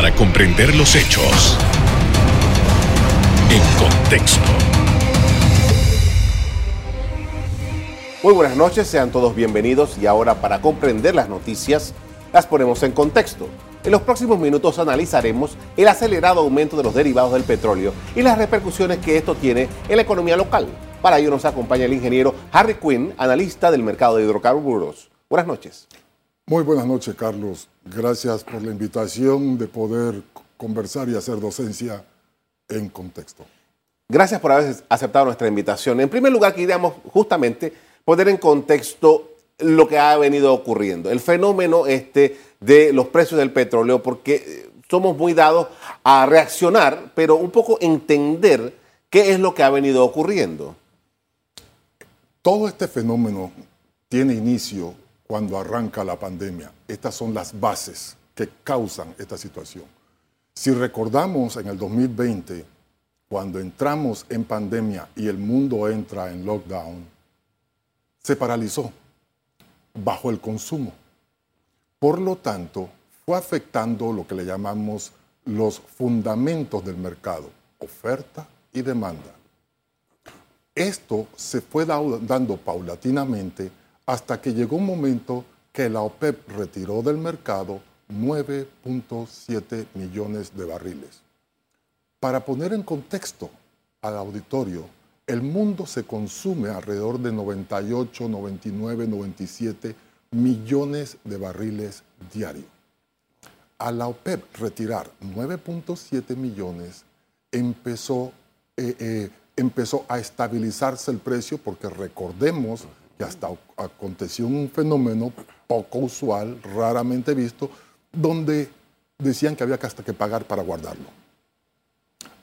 para comprender los hechos en contexto. Muy buenas noches, sean todos bienvenidos y ahora para comprender las noticias las ponemos en contexto. En los próximos minutos analizaremos el acelerado aumento de los derivados del petróleo y las repercusiones que esto tiene en la economía local. Para ello nos acompaña el ingeniero Harry Quinn, analista del mercado de hidrocarburos. Buenas noches. Muy buenas noches, Carlos. Gracias por la invitación de poder conversar y hacer docencia en contexto. Gracias por haber aceptado nuestra invitación. En primer lugar, queríamos justamente poner en contexto lo que ha venido ocurriendo, el fenómeno este de los precios del petróleo, porque eh, somos muy dados a reaccionar, pero un poco entender qué es lo que ha venido ocurriendo. Todo este fenómeno tiene inicio cuando arranca la pandemia. Estas son las bases que causan esta situación. Si recordamos en el 2020, cuando entramos en pandemia y el mundo entra en lockdown, se paralizó bajo el consumo. Por lo tanto, fue afectando lo que le llamamos los fundamentos del mercado, oferta y demanda. Esto se fue dando paulatinamente hasta que llegó un momento que la OPEP retiró del mercado 9.7 millones de barriles. Para poner en contexto al auditorio, el mundo se consume alrededor de 98, 99, 97 millones de barriles diarios. A la OPEP retirar 9.7 millones, empezó, eh, eh, empezó a estabilizarse el precio porque recordemos hasta aconteció un fenómeno poco usual, raramente visto, donde decían que había hasta que pagar para guardarlo.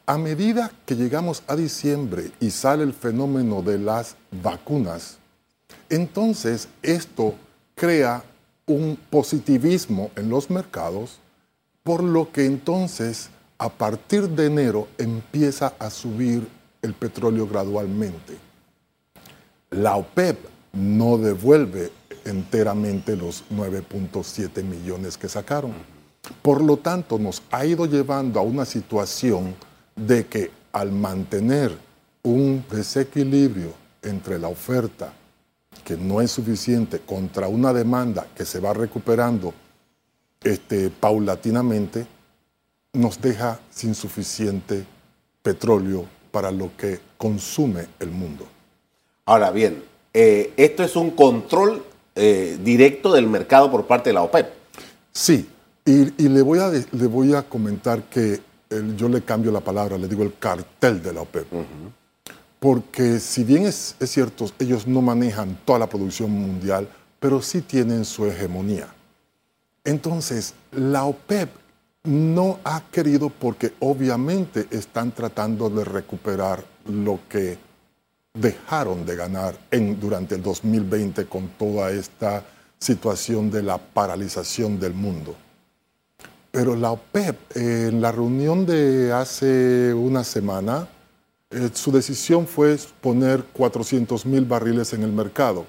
A medida que llegamos a diciembre y sale el fenómeno de las vacunas, entonces esto crea un positivismo en los mercados, por lo que entonces a partir de enero empieza a subir el petróleo gradualmente. La OPEP no devuelve enteramente los 9.7 millones que sacaron. Por lo tanto, nos ha ido llevando a una situación de que al mantener un desequilibrio entre la oferta, que no es suficiente, contra una demanda que se va recuperando este, paulatinamente, nos deja sin suficiente petróleo para lo que consume el mundo. Ahora bien, eh, esto es un control eh, directo del mercado por parte de la OPEP. Sí, y, le, voy a, le voy a comentar que yo le cambio la palabra, le digo el cartel de la OPEP. Porque si bien es, es cierto, ellos no manejan toda la producción mundial, pero sí tienen su hegemonía. Entonces, la OPEP no ha querido porque obviamente están tratando de recuperar lo que dejaron de ganar en, durante el 2020 con toda esta situación de la paralización del mundo. Pero la OPEP, en la reunión de hace una semana, eh, su decisión fue poner 400 mil barriles en el mercado.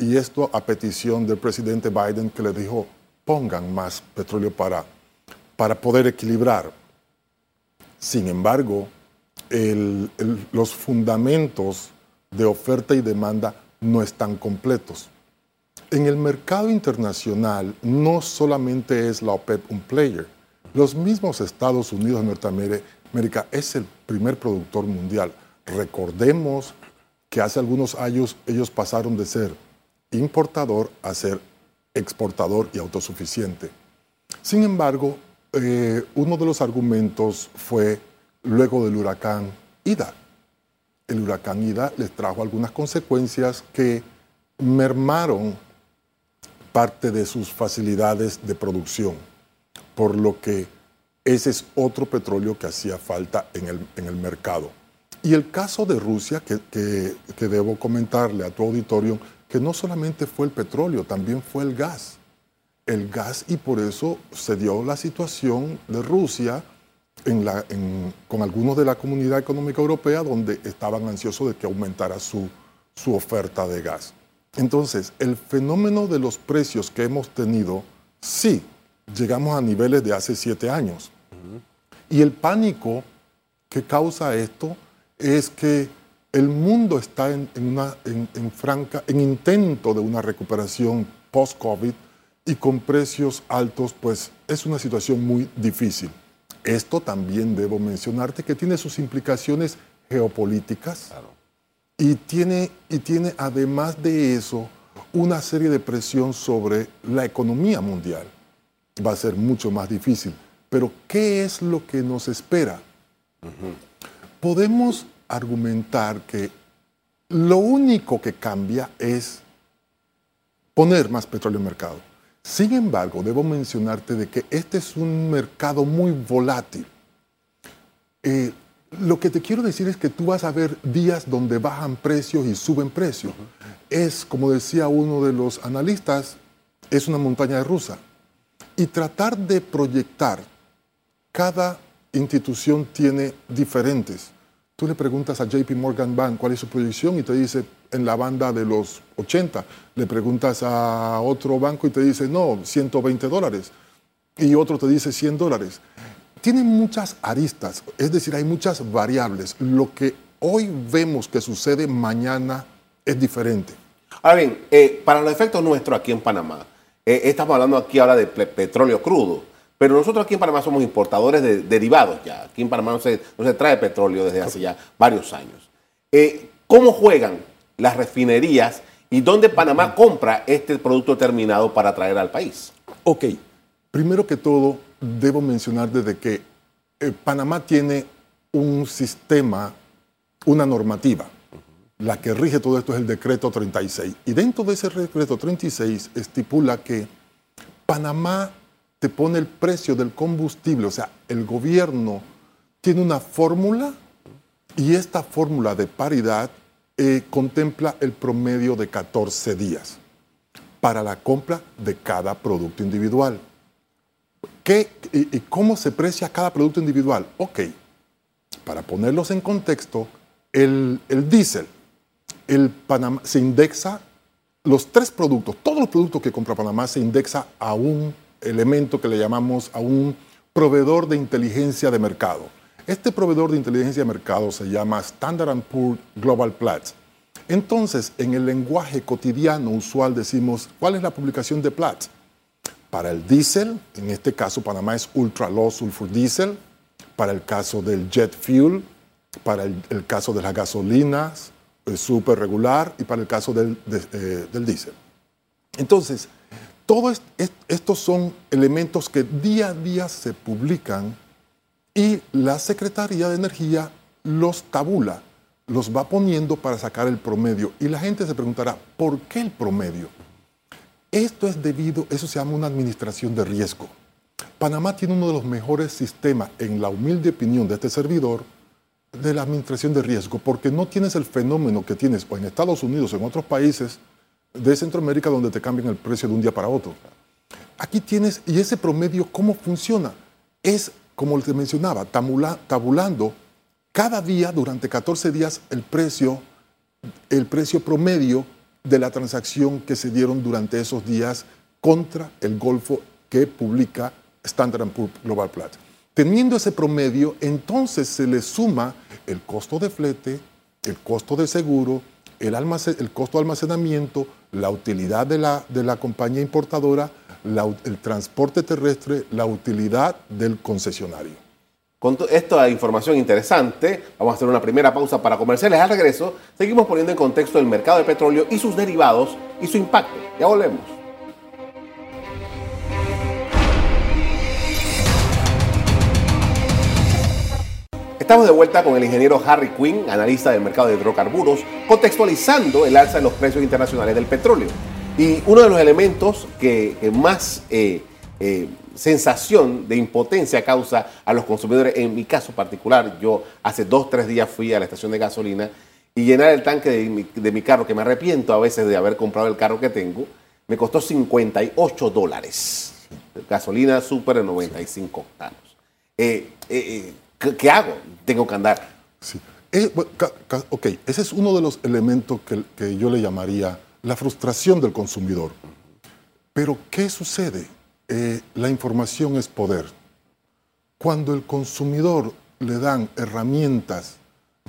y esto a petición del presidente Biden que le dijo, pongan más petróleo para, para poder equilibrar. Sin embargo, los fundamentos de oferta y demanda no están completos. En el mercado internacional no solamente es la OPEP un player, los mismos Estados Unidos de Norteamérica es el primer productor mundial. Recordemos que hace algunos años ellos pasaron de ser importador a ser exportador y autosuficiente. Sin embargo, eh, uno de los argumentos fue luego del huracán Ida. El huracán Ida les trajo algunas consecuencias que mermaron parte de sus facilidades de producción, por lo que ese es otro petróleo que hacía falta en el, mercado. Y el caso de Rusia, que, que debo comentarle a tu auditorio, que no solamente fue el petróleo, también fue el gas. El gas y por eso se dio la situación de Rusia con algunos de la Comunidad Económica Europea donde estaban ansiosos de que aumentara su, su oferta de gas. Entonces, el fenómeno de los precios que hemos tenido, sí, llegamos a niveles de hace siete años. Y el pánico que causa esto es que el mundo está en, una, en, franca, en intento de una recuperación post-COVID y con precios altos, pues es una situación muy difícil. Esto también debo mencionarte que tiene sus implicaciones geopolíticas y, tiene, y tiene además de eso una serie de presión sobre la economía mundial. Va a ser mucho más difícil. Pero ¿qué es lo que nos espera? Podemos argumentar que lo único que cambia es poner más petróleo en el mercado. Sin embargo, debo mencionarte de que este es un mercado muy volátil. Eh, lo que te quiero decir es que tú vas a ver días donde bajan precios y suben precios. Es, como decía uno de los analistas, es una montaña rusa. Y tratar de proyectar, cada institución tiene diferentes. Tú le preguntas a JP Morgan Bank cuál es su proyección y te dice en la banda de los 80. Le preguntas a otro banco y te dice, no, 120 dólares. Y otro te dice 100 dólares tiene muchas aristas, es decir, hay muchas variables. Lo que hoy vemos que sucede mañana es diferente. Ahora bien, eh, para los efectos nuestros aquí en Panamá, eh, estamos hablando aquí ahora de petróleo crudo, pero nosotros aquí en Panamá somos importadores de derivados ya. Aquí en Panamá no se, no se trae petróleo desde hace ya varios años. Eh, ¿Cómo juegan las refinerías y dónde Panamá compra este producto terminado para traer al país? Ok, primero que todo, debo mencionar desde que eh, Panamá tiene un sistema, una normativa. La que rige todo esto es el decreto 36. Y dentro de ese decreto 36 estipula que Panamá te pone el precio del combustible, o sea, el gobierno tiene una fórmula y esta fórmula de paridad eh, contempla el promedio de 14 días para la compra de cada producto individual y, cómo se precia cada producto individual? Ok, para ponerlos en contexto, el, el diésel, el Panamá, se indexa, los tres productos, todos los productos que compra Panamá se indexa a un elemento que le llamamos a un proveedor de inteligencia de mercado. Este proveedor de inteligencia de mercado se llama Standard Poor's Global Platts. Entonces, en el lenguaje cotidiano usual decimos, ¿cuál es la publicación de Platts? Para el diésel, en este caso Panamá es Ultra Low Sulfur Diesel. Para el caso del jet fuel, para el, caso de las gasolinas, el super regular y para el caso del, eh, del diésel. Entonces, todos estos son elementos que día a día se publican y la Secretaría de Energía los tabula, los va poniendo para sacar el promedio. Y la gente se preguntará, ¿por qué el promedio? Esto es debido, eso se llama una administración de riesgo. Panamá tiene uno de los mejores sistemas, en la humilde opinión de este servidor, de la administración de riesgo, porque no tienes el fenómeno que tienes en Estados Unidos o en otros países de Centroamérica donde te cambian el precio de un día para otro. Aquí tienes, y ese promedio, ¿cómo funciona? Es, como te mencionaba, tabulando cada día durante 14 días el precio, el precio promedio de la transacción que se dieron durante esos días contra el Golfo que publica Standard Poor's Global Platts. Teniendo ese promedio, entonces se le suma el costo de flete, el costo de seguro, el, el costo de almacenamiento, la utilidad de la, de la compañía importadora, el transporte terrestre, la utilidad del concesionario. Con esta información interesante, vamos a hacer una primera pausa para comerciales. Al regreso, seguimos poniendo en contexto el mercado de petróleo y sus derivados y su impacto. Ya volvemos. Estamos de vuelta con el ingeniero Harry Quinn, analista del mercado de hidrocarburos, contextualizando el alza de los precios internacionales del petróleo. Y uno de los elementos que, más eh, eh, sensación de impotencia causa a los consumidores. En mi caso particular, yo hace dos, tres días fui a la estación de gasolina y llenar el tanque de mi, carro, que me arrepiento a veces de haber comprado el carro que tengo, me costó 58 dólares. Gasolina super de 95 octanos. Eh, eh, eh, ¿qué, hago? Tengo que andar. Sí. ok, ese es uno de los elementos que, que yo le llamaría la frustración del consumidor. Pero, ¿qué sucede? eh, la información es poder. Cuando el consumidor le dan herramientas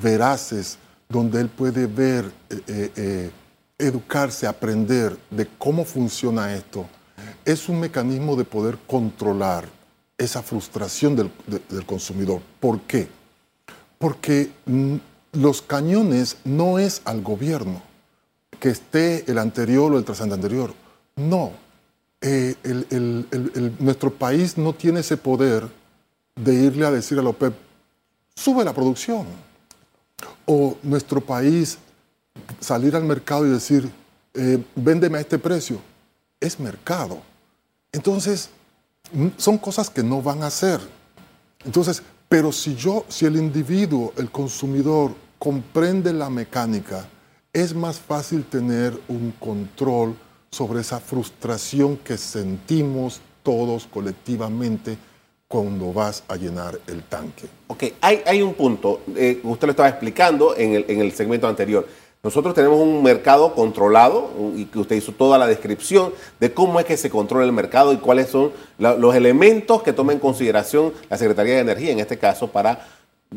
veraces donde él puede ver, eh, eh, educarse, aprender de cómo funciona esto, es un mecanismo de poder controlar esa frustración del, del consumidor. ¿Por qué? Porque mm, los cañones no es al gobierno que esté el anterior o el trasante anterior. No, eh, nuestro país no tiene ese poder de irle a decir a la OPEP, sube la producción. O nuestro país salir al mercado y decir, eh, véndeme a este precio. Es mercado. Entonces, son cosas que no van a hacer. Entonces, pero si yo, si el individuo, el consumidor, comprende la mecánica, es más fácil tener un control sobre esa frustración que sentimos todos colectivamente cuando vas a llenar el tanque. Ok, hay, hay un punto, eh, usted lo estaba explicando en el, en el segmento anterior. Nosotros tenemos un mercado controlado y que usted hizo toda la descripción de cómo es que se controla el mercado y cuáles son los elementos que toma en consideración la Secretaría de Energía, en este caso, para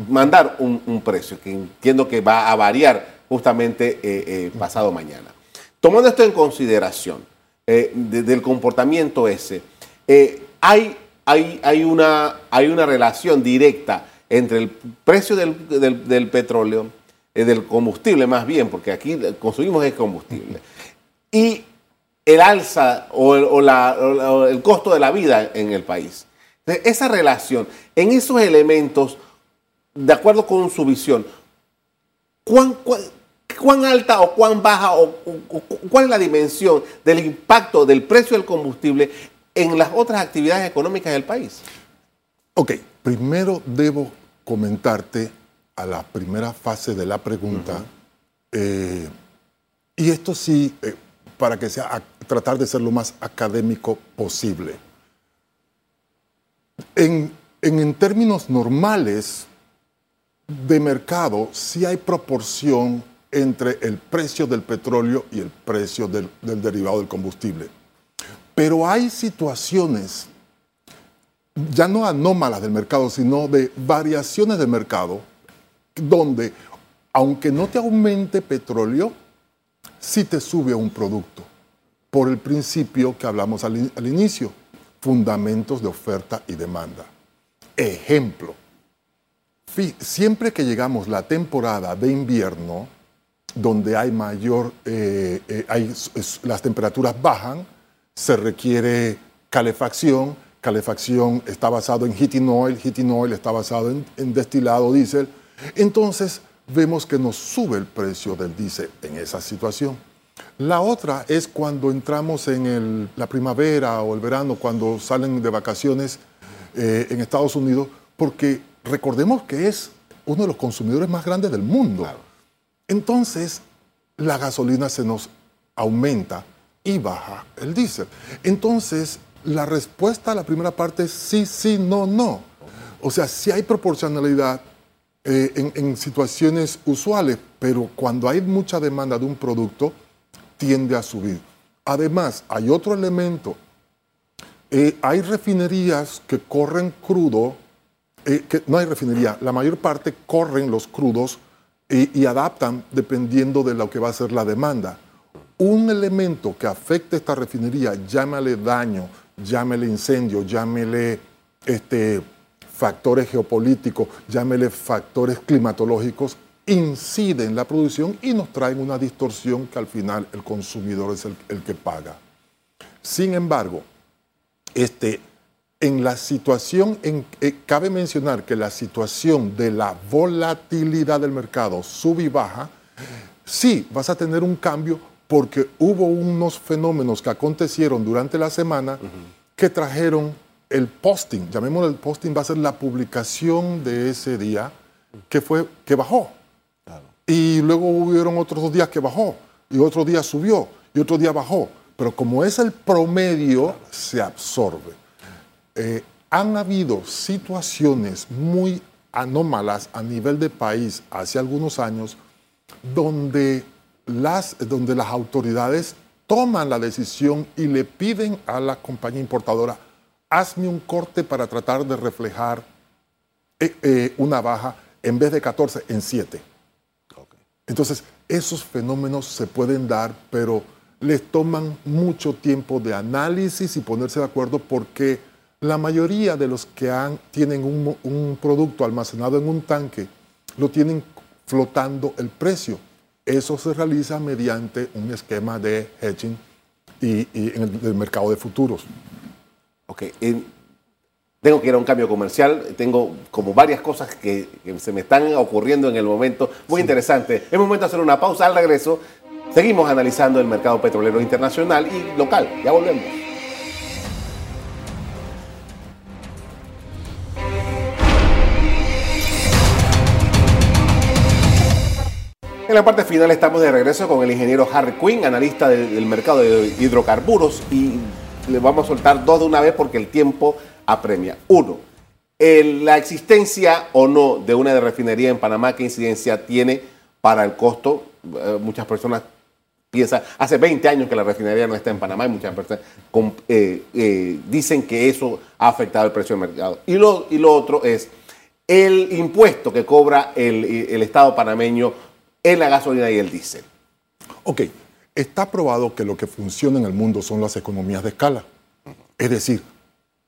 mandar un, precio, que entiendo que va a variar justamente eh, eh, pasado mañana. Tomando esto en consideración, eh, del comportamiento ese, hay, hay, hay, una, hay una relación directa entre el precio del, del petróleo, del combustible más bien, porque aquí consumimos el combustible, y el alza o, el, costo de la vida en el país. esa relación, en esos elementos, de acuerdo con su visión, ¿cuán, cuán, alta o cuán baja o, cuál es la dimensión del impacto del precio del combustible en las otras actividades económicas del país? Ok, primero debo comentarte a la primera fase de la pregunta, eh, y esto sí, eh, para que sea tratar de ser lo más académico posible. En, en, términos normales de mercado, sí hay proporción entre el precio del petróleo y el precio del, del derivado del combustible. Pero hay situaciones, ya no anómalas del mercado, sino de variaciones del mercado, donde, aunque no te aumente petróleo, sí te sube un producto, por el principio que hablamos al, inicio, fundamentos de oferta y demanda. Ejemplo, siempre que llegamos la temporada de invierno, donde hay mayor, eh, eh, hay, las temperaturas bajan, se requiere calefacción, calefacción está basado en heating oil, heating oil está basado en, en destilado diésel, entonces vemos que nos sube el precio del diésel en esa situación. La otra es cuando entramos en la primavera o el verano, cuando salen de vacaciones eh, en Estados Unidos, porque recordemos que es uno de los consumidores más grandes del mundo. Entonces, la gasolina se nos aumenta y baja el diésel. Entonces, la respuesta a la primera parte es sí, sí, no, no. O sea, si hay proporcionalidad eh, en, situaciones usuales, pero cuando hay mucha demanda de un producto, tiende a subir. Además, hay otro elemento. Eh, hay refinerías que corren crudo, eh, no hay refinería, la mayor parte corren los crudos y, adaptan dependiendo de lo que va a ser la demanda. Un elemento que afecte a esta refinería, llámale daño, llámele incendio, llámele este, factores geopolíticos, llámele factores climatológicos, inciden en la producción y nos traen una distorsión que al final el consumidor es el, que paga. Sin embargo, este, en la situación, en, eh, cabe mencionar que la situación de la volatilidad del mercado sube y baja, sí vas a tener un cambio porque hubo unos fenómenos que acontecieron durante la semana que trajeron el posting, llamémoslo el posting, va a ser la publicación de ese día que fue que bajó. Y luego hubieron otros dos días que bajó, y otro día subió, y otro día bajó. Pero como es el promedio, se absorbe. Eh, han habido situaciones muy anómalas a nivel de país hace algunos años donde las, donde las autoridades toman la decisión y le piden a la compañía importadora hazme un corte para tratar de reflejar eh, eh, una baja en vez de 14 en 7. Entonces, esos fenómenos se pueden dar, pero les toman mucho tiempo de análisis y ponerse de acuerdo porque la mayoría de los que han, tienen un, un producto almacenado en un tanque lo tienen flotando el precio. Eso se realiza mediante un esquema de hedging y, en el, mercado de futuros. Ok. tengo que ir a un cambio comercial. Tengo como varias cosas que, se me están ocurriendo en el momento. Muy interesante. Es momento de hacer una pausa. Al regreso, seguimos analizando el mercado petrolero internacional y local. Ya volvemos. En la parte final estamos de regreso con el ingeniero Harry Quinn, analista del, mercado de hidrocarburos, y le vamos a soltar dos de una vez porque el tiempo apremia. Uno, la existencia o no de una refinería en Panamá, ¿qué incidencia tiene para el costo? Eh, muchas personas piensan, hace 20 años que la refinería no está en Panamá y muchas personas eh, eh, dicen que eso ha afectado el precio del mercado. Y lo, y lo otro es el impuesto que cobra el, el Estado panameño en la gasolina y el diésel. Ok, está probado que lo que funciona en el mundo son las economías de escala. Es decir,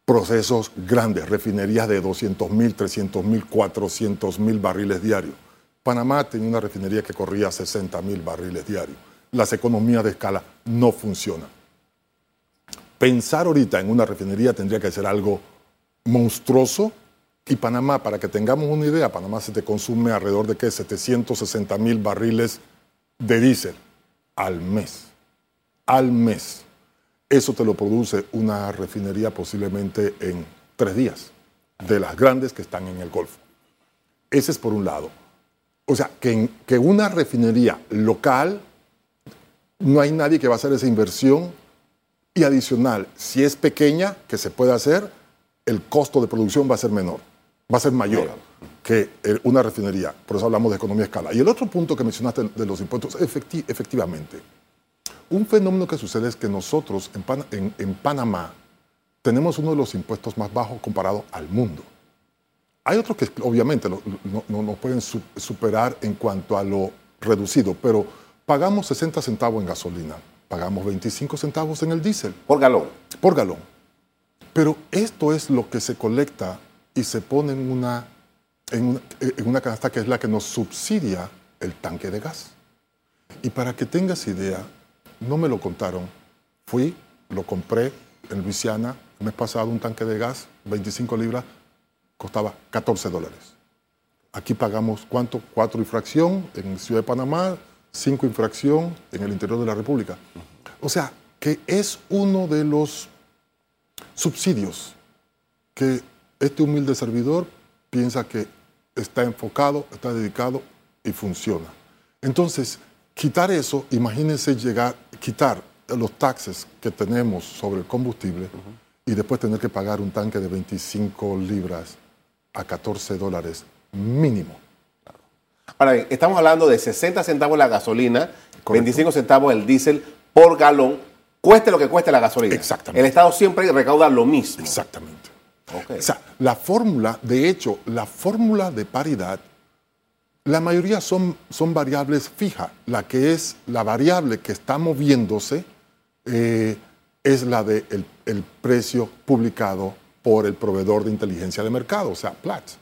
procesos grandes, refinerías de 200 mil, 300 mil, 400 mil barriles diarios. Panamá tenía una refinería que corría 60 mil barriles diarios. Las economías de escala no funcionan. Pensar ahorita en una refinería tendría que ser algo monstruoso y Panamá, para que tengamos una idea, Panamá se te consume alrededor de ¿qué? 760 mil barriles de diésel al mes. Al mes. Eso te lo produce una refinería posiblemente en tres días, de las grandes que están en el Golfo. Ese es por un lado. O sea, que, una refinería local, no hay nadie que va a hacer esa inversión y adicional, si es pequeña, que se puede hacer, el costo de producción va a ser menor va a ser mayor que una refinería. Por eso hablamos de economía de escala. Y el otro punto que mencionaste de los impuestos, efectivamente, un fenómeno que sucede es que nosotros en, Panamá tenemos uno de los impuestos más bajos comparado al mundo. Hay otros que obviamente no, nos pueden superar en cuanto a lo reducido, pero pagamos 60 centavos en gasolina, pagamos 25 centavos en el diésel. Por galón. Por galón. Pero esto es lo que se colecta y se pone en una, en una, canasta que es la que nos subsidia el tanque de gas. Y para que tengas idea, no me lo contaron. Fui, lo compré en Luisiana el mes pasado, un tanque de gas, 25 libras, costaba 14 dólares. Aquí pagamos cuánto? Cuatro infracción en Ciudad de Panamá, cinco infracción en el interior de la República. O sea, que es uno de los subsidios que este humilde servidor piensa que está enfocado, está dedicado y funciona. Entonces, quitar eso, imagínense llegar, quitar los taxes que tenemos sobre el combustible y después tener que pagar un tanque de 25 libras a 14 dólares mínimo. Ahora bien, estamos hablando de 60 centavos la gasolina, 25 centavos el diésel por galón, cueste lo que cueste la gasolina. Exactamente. El Estado siempre recauda lo mismo. Exactamente. O sea, la fórmula, de hecho, la fórmula de paridad, la mayoría son, son variables fijas. La que es la variable que está moviéndose eh, es la del de el precio publicado por el proveedor de inteligencia de mercado, o sea, Platts.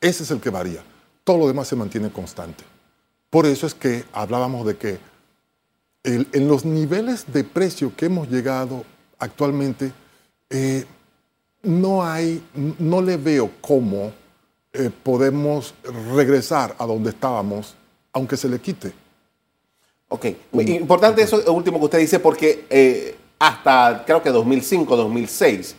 Ese es el que varía. Todo lo demás se mantiene constante. Por eso es que hablábamos de que en los niveles de precio que hemos llegado actualmente, eh, no hay, no le veo cómo eh, podemos regresar a donde estábamos, aunque se le quite. Ok, importante eso último que usted dice, porque eh, hasta creo que 2005, 2006,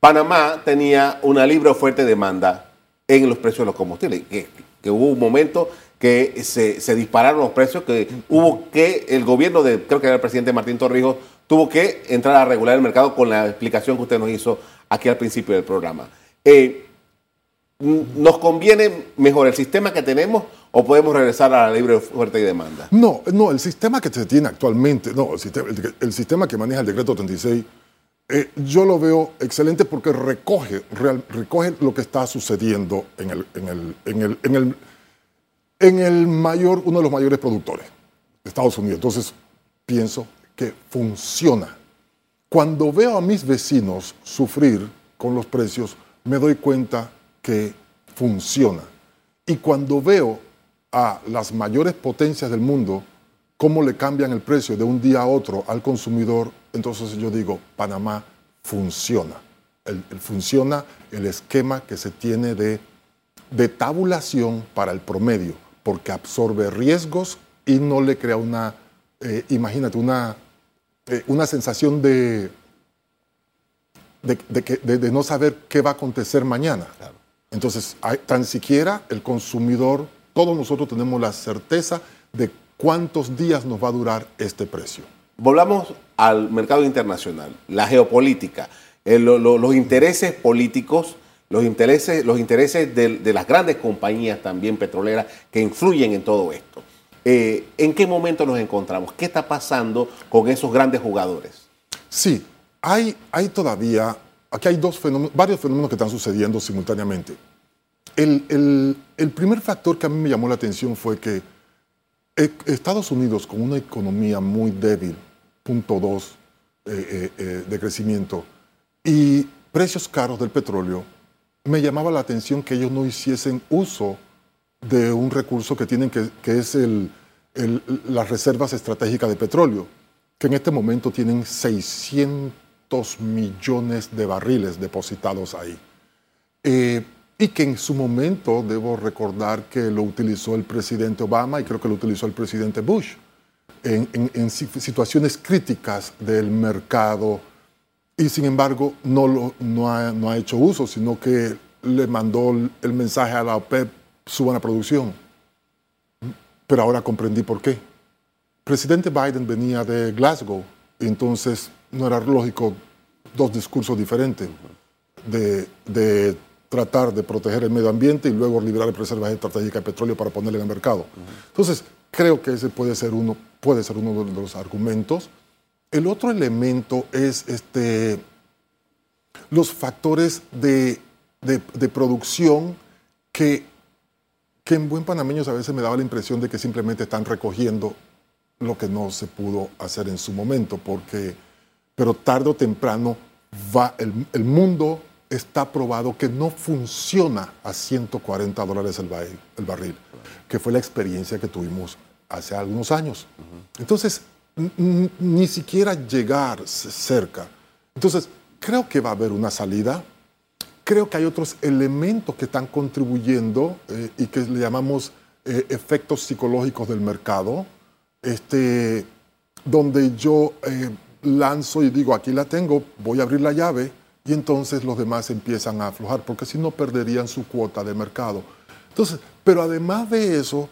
Panamá tenía una libre oferta y demanda en los precios de los combustibles, que, hubo un momento que se, se, dispararon los precios, que hubo que el gobierno de, creo que era el presidente Martín Torrijos, tuvo que entrar a regular el mercado con la explicación que usted nos hizo aquí al principio del programa. Eh, ¿Nos conviene mejor el sistema que tenemos o podemos regresar a la libre oferta y demanda? No, no, el sistema que se tiene actualmente, no, el sistema, que maneja el decreto 36 Eh, yo lo veo excelente porque recoge, recoge lo que está sucediendo en el, en el, mayor, uno de los mayores productores, Estados Unidos. Entonces, pienso que funciona. Cuando veo a mis vecinos sufrir con los precios, me doy cuenta que funciona. Y cuando veo a las mayores potencias del mundo, cómo le cambian el precio de un día a otro al consumidor, entonces yo digo, Panamá funciona. El, funciona el esquema que se tiene de, tabulación para el promedio, porque absorbe riesgos y no le crea una, eh, imagínate, una, eh, una sensación de, de, no saber qué va a acontecer mañana. Entonces, tan siquiera el consumidor, todos nosotros tenemos la certeza de cuántos días nos va a durar este precio. Volvamos al mercado internacional, la geopolítica, eh, los intereses políticos, los intereses, los intereses de, las grandes compañías también petroleras que influyen en todo esto. Eh, ¿En qué momento nos encontramos? ¿Qué está pasando con esos grandes jugadores? Sí, hay, hay todavía, aquí hay dos fenómenos, varios fenómenos que están sucediendo simultáneamente. El, primer factor que a mí me llamó la atención fue que eh, Estados Unidos, con una economía muy débil, punto dos eh, de crecimiento, y precios caros del petróleo, me llamaba la atención que ellos no hiciesen uso de un recurso que tienen, que, es el, las reservas estratégicas de petróleo, que en este momento tienen 600 millones de barriles depositados ahí. Y que en su momento debo recordar que lo utilizó el presidente Obama y creo que lo utilizó el presidente Bush en, situaciones críticas del mercado. Y sin embargo no, lo, no, ha, no ha hecho uso, sino que le mandó el mensaje a la OPEP, suban la producción. Pero ahora comprendí por qué. Presidente Biden venía de Glasgow, entonces no era lógico dos discursos diferentes de, de tratar de proteger el medio ambiente y luego liberar reservas estratégicas de petróleo para ponerle en el mercado. Entonces, creo que ese puede ser uno, puede ser uno de los argumentos. El otro elemento es este, los factores de, de, producción que, que en buen panameños a veces me daba la impresión de que simplemente están recogiendo lo que no se pudo hacer en su momento, porque, pero tarde o temprano va el, el mundo está probado que no funciona a 140 dólares el barril, el barril que fue la experiencia que tuvimos hace algunos años. Entonces, ni siquiera llegar cerca. Entonces, creo que va a haber una salida. Creo que hay otros elementos que están contribuyendo eh, y que le llamamos eh, efectos psicológicos del mercado, este, donde yo eh, lanzo y digo, aquí la tengo, voy a abrir la llave, y entonces los demás empiezan a aflojar, porque si no perderían su cuota de mercado. Entonces, pero además de eso,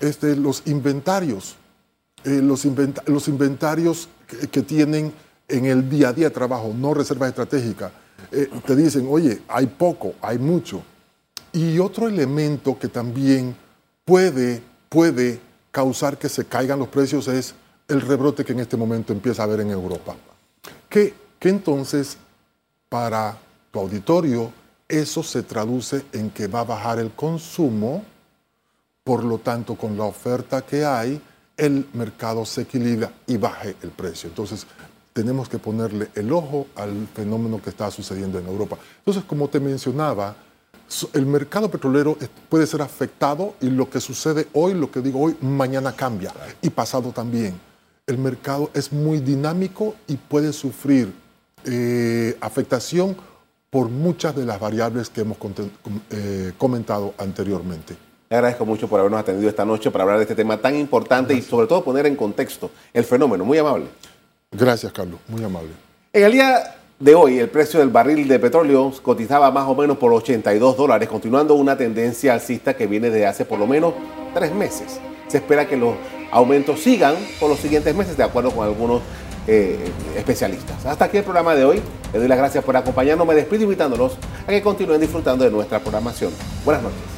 este, los inventarios, los, inventarios que, tienen en el día a día trabajo, no reservas estratégicas, eh, te dicen, oye, hay poco, hay mucho. Y otro elemento que también puede, puede causar que se caigan los precios es el rebrote que en este momento empieza a haber en Europa. Que, que entonces para tu auditorio, eso se traduce en que va a bajar el consumo, por lo tanto, con la oferta que hay, el mercado se equilibra y baje el precio. Entonces, tenemos que ponerle el ojo al fenómeno que está sucediendo en Europa. Entonces, como te mencionaba, el mercado petrolero puede ser afectado y lo que sucede hoy, lo que digo hoy, mañana cambia y pasado también. El mercado es muy dinámico y puede sufrir eh, afectación por muchas de las variables que hemos eh, comentado anteriormente. Le agradezco mucho por habernos atendido esta noche para hablar de este tema tan importante y sobre todo poner en contexto el fenómeno. Muy amable. Gracias, Carlos. Muy amable. En el día de hoy, el precio del barril de petróleo cotizaba más o menos por 82 dólares, continuando una tendencia alcista que viene de hace por lo menos tres meses. Se espera que los aumentos sigan por los siguientes meses, de acuerdo con algunos eh, especialistas. Hasta aquí el programa de hoy. Les doy las gracias por acompañarnos. Me despido invitándolos a que continúen disfrutando de nuestra programación. Buenas noches.